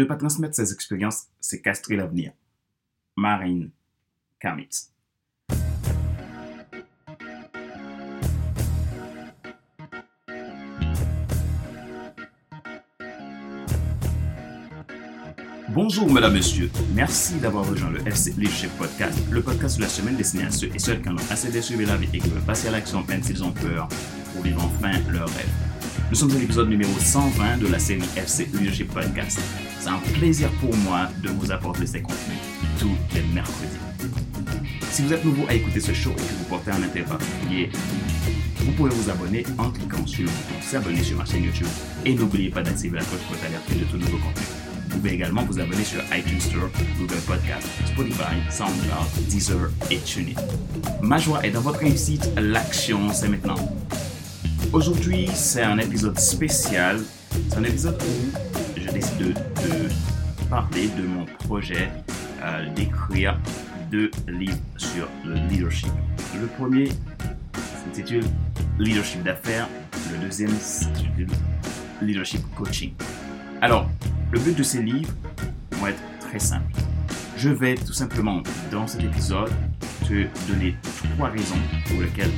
Ne pas transmettre ses expériences, c'est castrer l'avenir. Marine Kamitz. Bonjour, mesdames, messieurs. Merci d'avoir rejoint le FC Leadership Podcast, le podcast de la semaine destiné à ceux et celles qui en ont assez de la vie et qui veulent passer à l'action même s'ils ont peur pour vivre enfin leur rêve. Nous sommes à l'épisode numéro 120 de la série FC Leadership Podcast. C'est un plaisir pour moi de vous apporter ces contenus tous les mercredis. Si vous êtes nouveau à écouter ce show et que vous portez un intérêt particulier, vous pouvez vous abonner en cliquant sur le bouton s'abonner sur ma chaîne YouTube et n'oubliez pas d'activer la cloche pour être alerté de tout nouveau contenu. Vous pouvez également vous abonner sur iTunes Store, Google Podcast, Spotify, SoundCloud, Deezer et TuneIn. Ma joie est dans votre réussite, l'action c'est maintenant. Aujourd'hui, c'est un épisode spécial. C'est un épisode où je décide de, de parler de mon projet euh, d'écrire deux livres sur le leadership. Le premier s'intitule Leadership d'affaires, le deuxième s'intitule Leadership Coaching. Alors, le but de ces livres va être très simple. Je vais tout simplement, dans cet épisode, te donner trois raisons pour lesquelles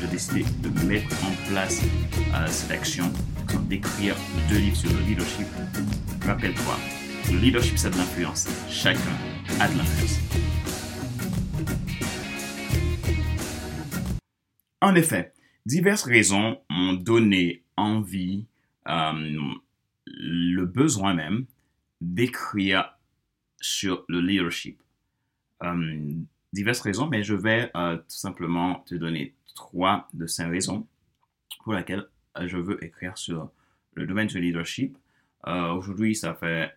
j'ai décidé de mettre en place euh, cette action, d'écrire deux livres sur le leadership. Rappelle-toi, le leadership, c'est de l'influence. Chacun a de l'influence. En effet, diverses raisons m'ont donné envie, euh, le besoin même, d'écrire sur le leadership. Euh, diverses raisons, mais je vais euh, tout simplement te donner trois de ces raisons pour lesquelles je veux écrire sur le domaine du leadership. Aujourd'hui, ça fait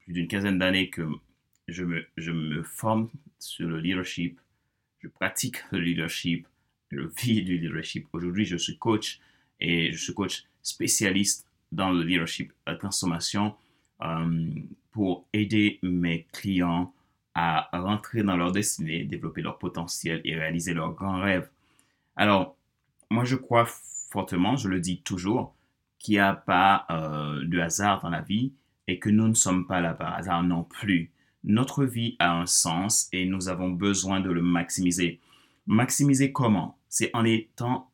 plus d'une quinzaine d'années que je me, je me forme sur le leadership, je pratique le leadership, je vis du leadership. Aujourd'hui, je suis coach et je suis coach spécialiste dans le leadership, la transformation, euh, pour aider mes clients à rentrer dans leur destinée, développer leur potentiel et réaliser leurs grands rêves. Alors, moi, je crois fortement, je le dis toujours, qu'il n'y a pas euh, de hasard dans la vie et que nous ne sommes pas là par hasard non plus. Notre vie a un sens et nous avons besoin de le maximiser. Maximiser comment? C'est en étant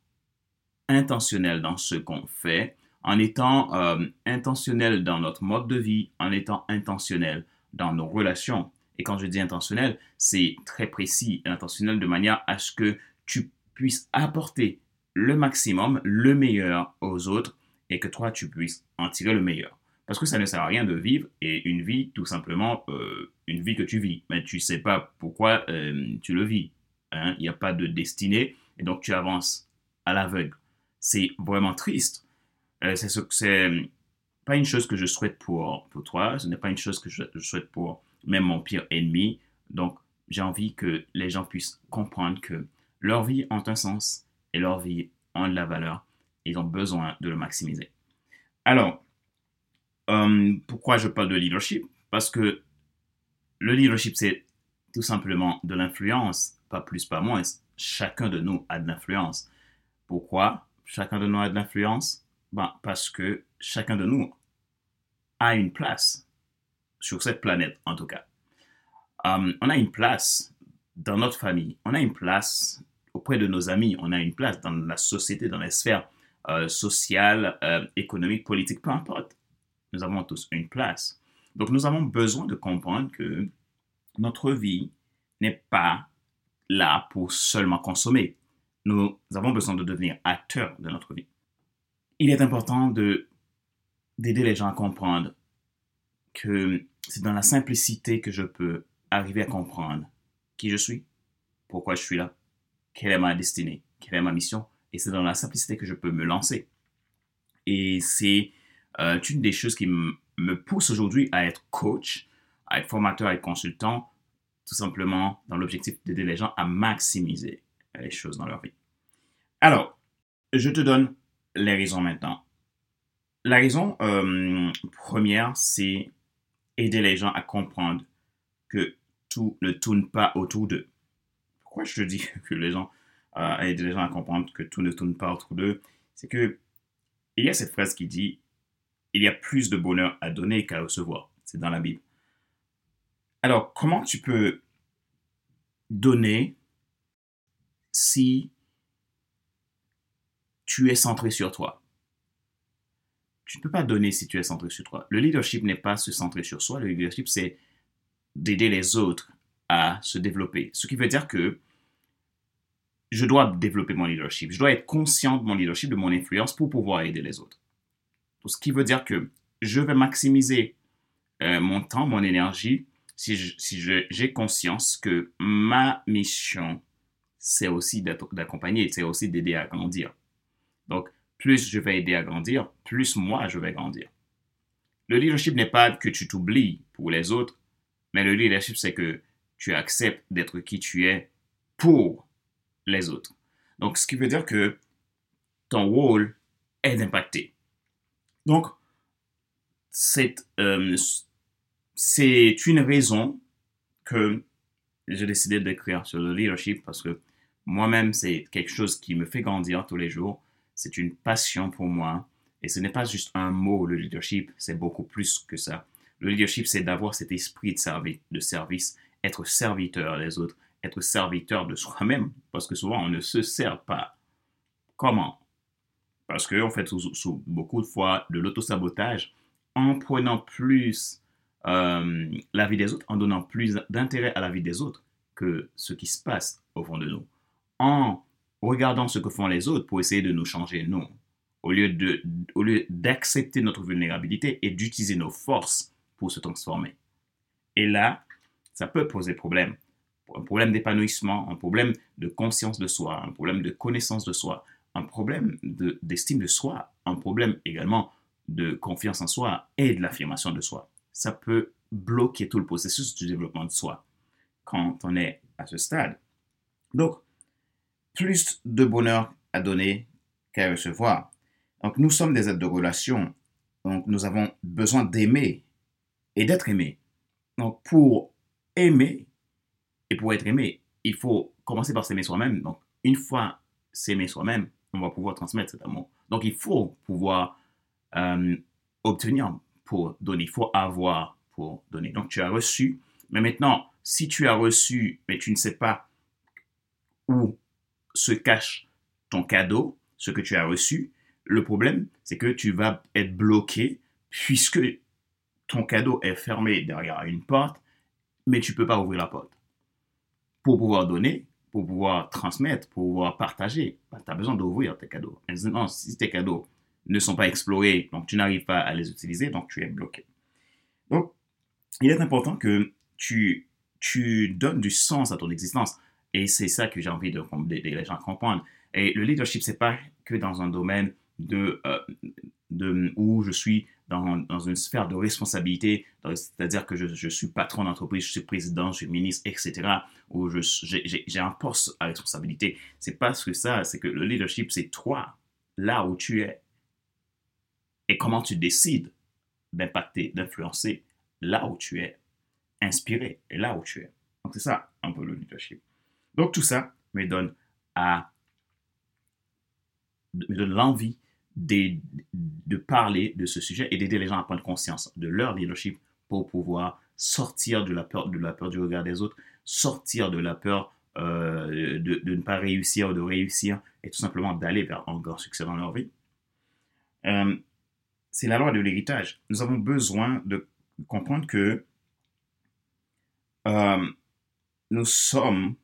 intentionnel dans ce qu'on fait, en étant euh, intentionnel dans notre mode de vie, en étant intentionnel dans nos relations. Et quand je dis intentionnel, c'est très précis, intentionnel de manière à ce que tu puisses apporter le maximum, le meilleur aux autres et que toi, tu puisses en tirer le meilleur. Parce que ça ne sert à rien de vivre et une vie, tout simplement, euh, une vie que tu vis. Mais tu ne sais pas pourquoi euh, tu le vis. Hein. Il n'y a pas de destinée et donc tu avances à l'aveugle. C'est vraiment triste. Euh, c'est pas une chose que je souhaite pour, pour toi, ce n'est pas une chose que je, souhaite pour même mon pire ennemi. Donc, j'ai envie que les gens puissent comprendre que leur vie a un sens et leur vie a de la valeur. Ils ont besoin de le maximiser. Alors, euh, pourquoi je parle de leadership? Parce que le leadership, c'est tout simplement de l'influence, pas plus, pas moins. Chacun de nous a de l'influence. Pourquoi chacun de nous a de l'influence? Ben, Parce que chacun de nous a une place sur cette planète, en tout cas. Euh, on a une place dans notre famille, on a une place auprès de nos amis, on a une place dans la société, dans les sphères euh, sociales, euh, économiques, politiques, peu importe. Nous avons tous une place. Donc nous avons besoin de comprendre que notre vie n'est pas là pour seulement consommer. Nous avons besoin de devenir acteurs de notre vie il est important de d'aider les gens à comprendre que c'est dans la simplicité que je peux arriver à comprendre qui je suis, pourquoi je suis là, quelle est ma destinée, quelle est ma mission, et c'est dans la simplicité que je peux me lancer. Et c'est euh, une des choses qui me pousse aujourd'hui à être coach, à être formateur, à être consultant, tout simplement dans l'objectif d'aider les gens à maximiser les choses dans leur vie. Alors, je te donne les raisons maintenant. La raison euh, première, c'est aider les gens à comprendre que tout ne tourne pas autour d'eux. Pourquoi je te dis que les gens, euh, aider les gens à comprendre que tout ne tourne pas autour d'eux? C'est que il y a cette phrase qui dit il y a plus de bonheur à donner qu'à recevoir. C'est dans la Bible. Alors, comment tu peux donner si tu es centré sur toi? Tu ne peux pas donner si tu es centré sur toi. Le leadership n'est pas se centrer sur soi. Le leadership, c'est d'aider les autres à se développer. Ce qui veut dire que je dois développer mon leadership. Je dois être conscient de mon leadership, de mon influence pour pouvoir aider les autres. ce qui veut dire que je vais maximiser euh, mon temps, mon énergie, si j'ai conscience que ma mission, c'est aussi d'accompagner, c'est aussi d'aider à grandir. Donc, plus je vais aider à grandir, plus moi, je vais grandir. Le leadership n'est pas que tu t'oublies pour les autres, mais le leadership, c'est que tu acceptes d'être qui tu es pour les autres. Donc, ce qui veut dire que ton rôle est d'impacter. Donc, euh, c'est une raison que j'ai décidé d'écrire sur le leadership parce que moi-même, c'est quelque chose qui me fait grandir tous les jours. C'est une passion pour moi. Et ce n'est pas juste un mot, le leadership, c'est beaucoup plus que ça. Le leadership, c'est d'avoir cet esprit de, de service, être serviteur des autres, être serviteur de soi-même, parce que souvent on ne se sert pas. Comment? Parce qu'on fait sous, beaucoup de fois de l'autosabotage en prenant plus euh, la vie des autres, en donnant plus d'intérêt à la vie des autres que ce qui se passe au fond de nous, en regardant ce que font les autres pour essayer de nous changer nous, au lieu de, au lieu d'accepter notre vulnérabilité et d'utiliser nos forces pour se transformer. Et là, ça peut poser problème un problème d'épanouissement, un problème de conscience de soi, un problème de connaissance de soi, un problème d'estime de, soi, un problème également de confiance en soi et de l'affirmation de soi. Ça peut bloquer tout le processus du développement de soi quand on est à ce stade. Donc, plus de bonheur à donner qu'à recevoir. Donc, nous sommes des êtres de relation. Donc, nous avons besoin d'aimer et d'être aimés. Donc, pour aimer, et pour être aimé, il faut commencer par s'aimer soi-même. Donc, une fois s'aimer soi-même, on va pouvoir transmettre cet amour. Donc, il faut pouvoir euh, obtenir pour donner. Il faut avoir pour donner. Donc, tu as reçu. Mais maintenant, si tu as reçu, mais tu ne sais pas où se cache ton cadeau, ce que tu as reçu, le problème, c'est que tu vas être bloqué puisque ton cadeau est fermé derrière une porte, mais tu ne peux pas ouvrir la porte pour pouvoir donner, pour pouvoir transmettre, pour pouvoir partager, bah, tu as besoin d'ouvrir tes cadeaux. Si tes cadeaux ne sont pas explorés, donc tu n'arrives pas à les utiliser, donc tu es bloqué. Donc, il est important que tu donnes du sens à ton existence. Et c'est ça que j'ai envie de, les gens comprendre. Et le leadership, c'est pas que dans un domaine de, euh, de où je suis dans, dans, une sphère de responsabilité, c'est-à-dire que je, je, suis patron d'entreprise, je suis président, je suis ministre, etc., où j'ai un poste à responsabilité. C'est parce que ça, c'est que le leadership, c'est toi, là où tu es, et comment tu décides d'impacter, d'influencer là où tu es, inspiré, et là où tu es. Donc c'est ça un peu le leadership. Donc tout ça me donne me donne l'envie de, parler de ce sujet et d'aider les gens à prendre conscience de leur leadership pour pouvoir sortir de la peur, de la peur du regard des autres, sortir de la peur euh, de, ne pas réussir ou de réussir et tout simplement d'aller vers un grand succès dans leur vie. Euh, c'est la loi de l'héritage. Nous avons besoin de comprendre que euh, nous sommes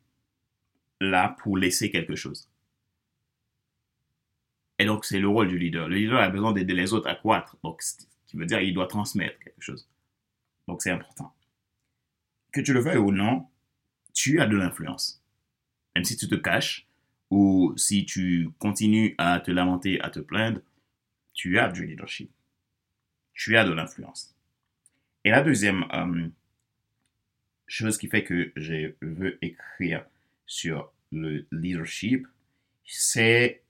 là pour laisser quelque chose. Et donc, c'est le rôle du leader. Le leader a besoin d'aider les autres à croître. Donc, ce qui veut dire qu'il doit transmettre quelque chose. Donc, c'est important. Que tu le veuilles ou non, tu as de l'influence. Même si tu te caches ou si tu continues à te lamenter, à te plaindre, tu as du leadership. Tu as de l'influence. Et la deuxième euh, chose qui fait que je veux écrire sur le leadership, c'est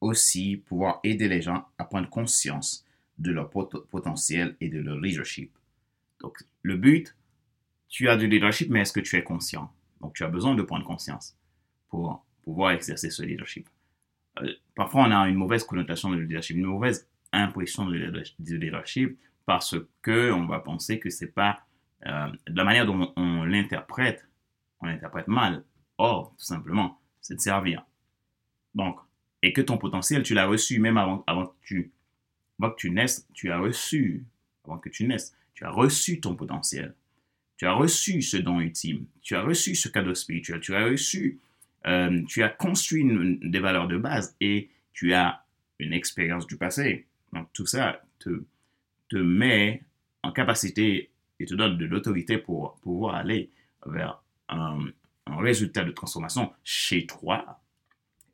aussi pouvoir aider les gens à prendre conscience de leur potentiel et de leur leadership. Donc, le but, tu as du leadership, mais est-ce que tu es conscient? Donc, tu as besoin de prendre conscience pour pouvoir exercer ce leadership. Euh, parfois, on a une mauvaise connotation de leadership, une mauvaise impression de leadership parce que on va penser que c'est pas euh, de la manière dont on l'interprète, on l'interprète mal. Or, tout simplement, c'est de servir. Donc, et que ton potentiel, tu l'as reçu même avant, avant, que tu, avant que tu naisses, tu as reçu, avant que tu naisses, tu as reçu ton potentiel. Tu as reçu ce don ultime. Tu as reçu ce cadeau spirituel. Tu as reçu, euh, tu as construit des valeurs de base et tu as une expérience du passé. Donc, tout ça te, te met en capacité et te donne de l'autorité pour pouvoir aller vers un, un résultat de transformation chez toi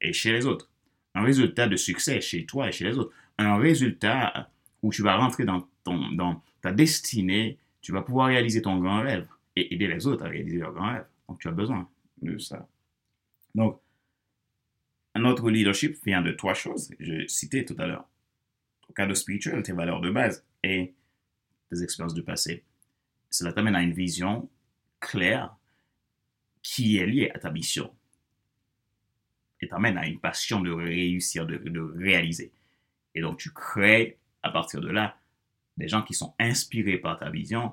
et chez les autres. Un résultat de succès chez toi et chez les autres. Un résultat où tu vas rentrer dans, ton, dans ta destinée, tu vas pouvoir réaliser ton grand rêve et aider les autres à réaliser leur grand rêve. Donc, tu as besoin de ça. Donc, notre leadership vient de trois choses. Je citais tout à l'heure. Ton cadre spirituel, tes valeurs de base et tes expériences du passé. Cela t'amène à une vision claire qui est liée à ta mission et t'amène à une passion de réussir, de, réaliser. Et donc, tu crées à partir de là des gens qui sont inspirés par ta vision,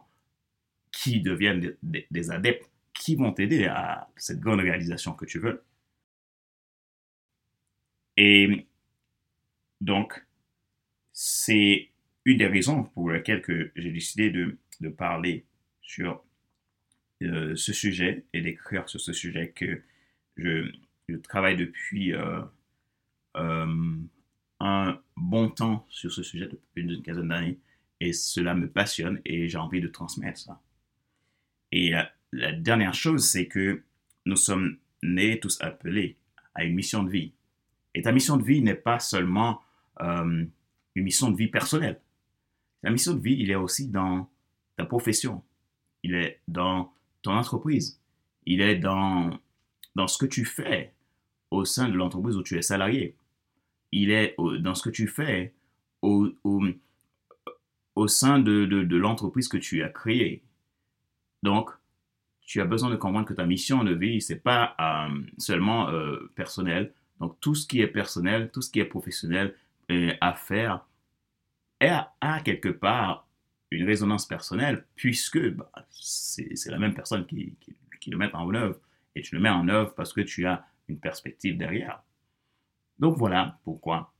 qui deviennent des, adeptes, qui vont t'aider à cette grande réalisation que tu veux. Et donc, c'est une des raisons pour lesquelles j'ai décidé de, parler sur euh, ce sujet et d'écrire sur ce sujet que je, travaille depuis euh, euh, un bon temps sur ce sujet, depuis une quinzaine d'années, et cela me passionne et j'ai envie de transmettre ça. Et la, dernière chose, c'est que nous sommes nés tous appelés à une mission de vie. Et ta mission de vie n'est pas seulement une mission de vie personnelle. La mission de vie, il est aussi dans ta profession. Il est dans ton entreprise. Il est dans, dans ce que tu fais au sein de l'entreprise où tu es salarié. Il est dans ce que tu fais au, au, au sein de, de, l'entreprise que tu as créée. Donc, tu as besoin de comprendre que ta mission de vie, c'est pas euh, seulement euh, personnel. Donc, tout ce qui est personnel, tout ce qui est professionnel euh, à faire, a, a, quelque part une résonance personnelle, puisque bah, c'est la même personne qui, qui, le met en œuvre. Et tu le mets en œuvre parce que tu as une perspective derrière. Donc voilà pourquoi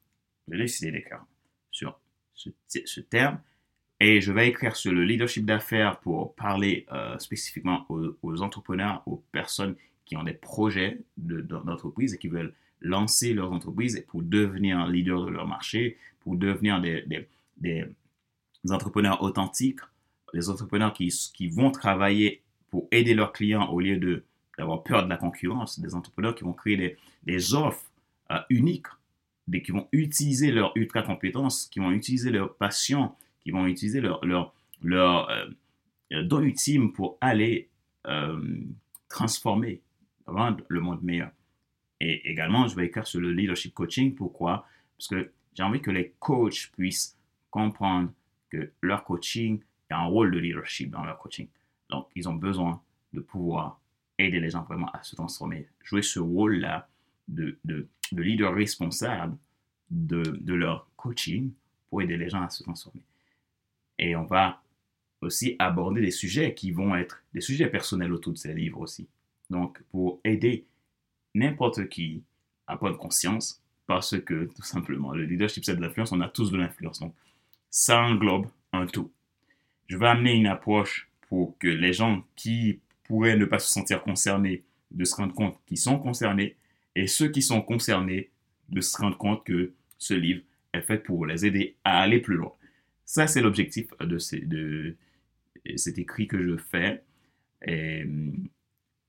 j'ai décidé d'écrire sur ce, ce, terme. Et je vais écrire sur le leadership d'affaires pour parler euh, spécifiquement aux, entrepreneurs, aux personnes qui ont des projets d'entreprise de, et qui veulent lancer leur entreprise pour devenir leader de leur marché, pour devenir des entrepreneurs authentiques, des entrepreneurs qui, qui vont travailler pour aider leurs clients au lieu d'avoir peur de la concurrence, des entrepreneurs qui vont créer des, des offres euh, uniques, des, qui vont utiliser leur ultra compétence, qui vont utiliser leur passion, qui vont utiliser leur, leur, leur euh, don ultime pour aller euh, transformer, rendre le monde meilleur. Et également, je vais écrire sur le leadership coaching. Pourquoi? Parce que j'ai envie que les coachs puissent comprendre leur coaching, a un rôle de leadership dans leur coaching. Donc, ils ont besoin de pouvoir aider les gens vraiment à se transformer, jouer ce rôle-là de, de, de, leader responsable de, de, leur coaching pour aider les gens à se transformer. Et on va aussi aborder des sujets qui vont être des sujets personnels autour de ces livres aussi. Donc, pour aider n'importe qui à prendre conscience, parce que tout simplement, le leadership, c'est de l'influence, on a tous de l'influence. Donc, ça englobe un tout. Je vais amener une approche pour que les gens qui pourraient ne pas se sentir concernés de se rendre compte qu'ils sont concernés et ceux qui sont concernés de se rendre compte que ce livre est fait pour les aider à aller plus loin. Ça, c'est l'objectif de, cet écrit que je fais. Et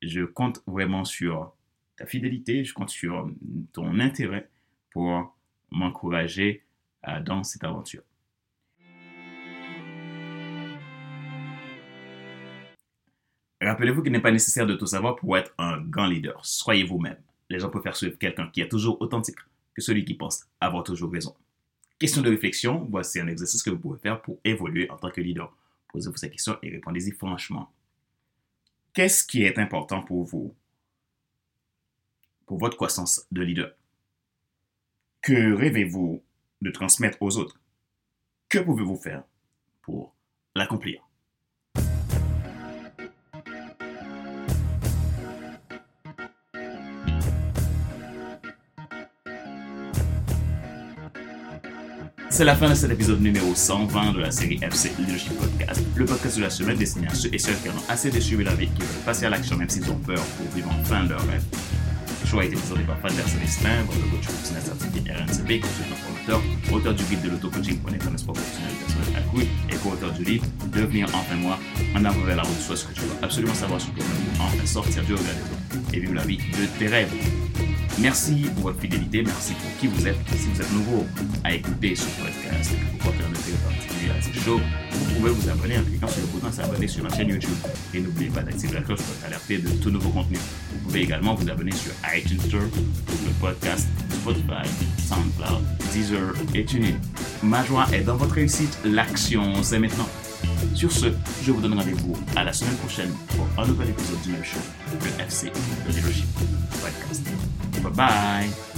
je compte vraiment sur ta fidélité, je compte sur ton intérêt pour m'encourager dans cette aventure. Rappelez-vous qu'il n'est pas nécessaire de tout savoir pour être un grand leader. Soyez vous-même. Les gens préfèrent suivre quelqu'un qui est toujours authentique que celui qui pense avoir toujours raison. Question de réflexion, voici un exercice que vous pouvez faire pour évoluer en tant que leader. Posez-vous ces questions et répondez-y franchement. Qu'est-ce qui est important pour vous, pour votre croissance de leader? Que rêvez-vous de transmettre aux autres? Que pouvez-vous faire pour l'accomplir? C'est la fin de cet épisode numéro 120 de la série FC Leadership Podcast, le podcast de la semaine destiné à ceux et celles qui en ont assez de suivre la vie, qui veulent passer à l'action même s'ils ont peur pour vivre enfin leur rêve. Le choix a été présenté par Pater Célestin, votre coach professionnel certifié RNCP, consultant formateur, auteur du guide de l'auto-coaching pour un sport professionnel personnel accru et co-auteur du livre Devenir enfin moi, en avant vers la route, soit ce que tu dois absolument savoir sur toi-même, enfin sortir du regard et vivre la vie de tes rêves. Merci pour votre fidélité, merci pour qui vous êtes. Si vous êtes nouveau à écouter ce podcast et que vous portez un à shows, vous pouvez vous abonner en cliquant sur le bouton s'abonner sur la chaîne YouTube. Et n'oubliez pas d'activer la cloche pour être alerté de tout nouveau contenu. Vous pouvez également vous abonner sur iTunes Store, Google Podcast, Spotify, SoundCloud, Deezer et TuneIn. Ma joie est dans votre réussite. L'action, c'est maintenant. Sur ce, je vous donne rendez-vous à la semaine prochaine pour un nouvel épisode du même show, le FC, le Leadership Podcast. Bye bye.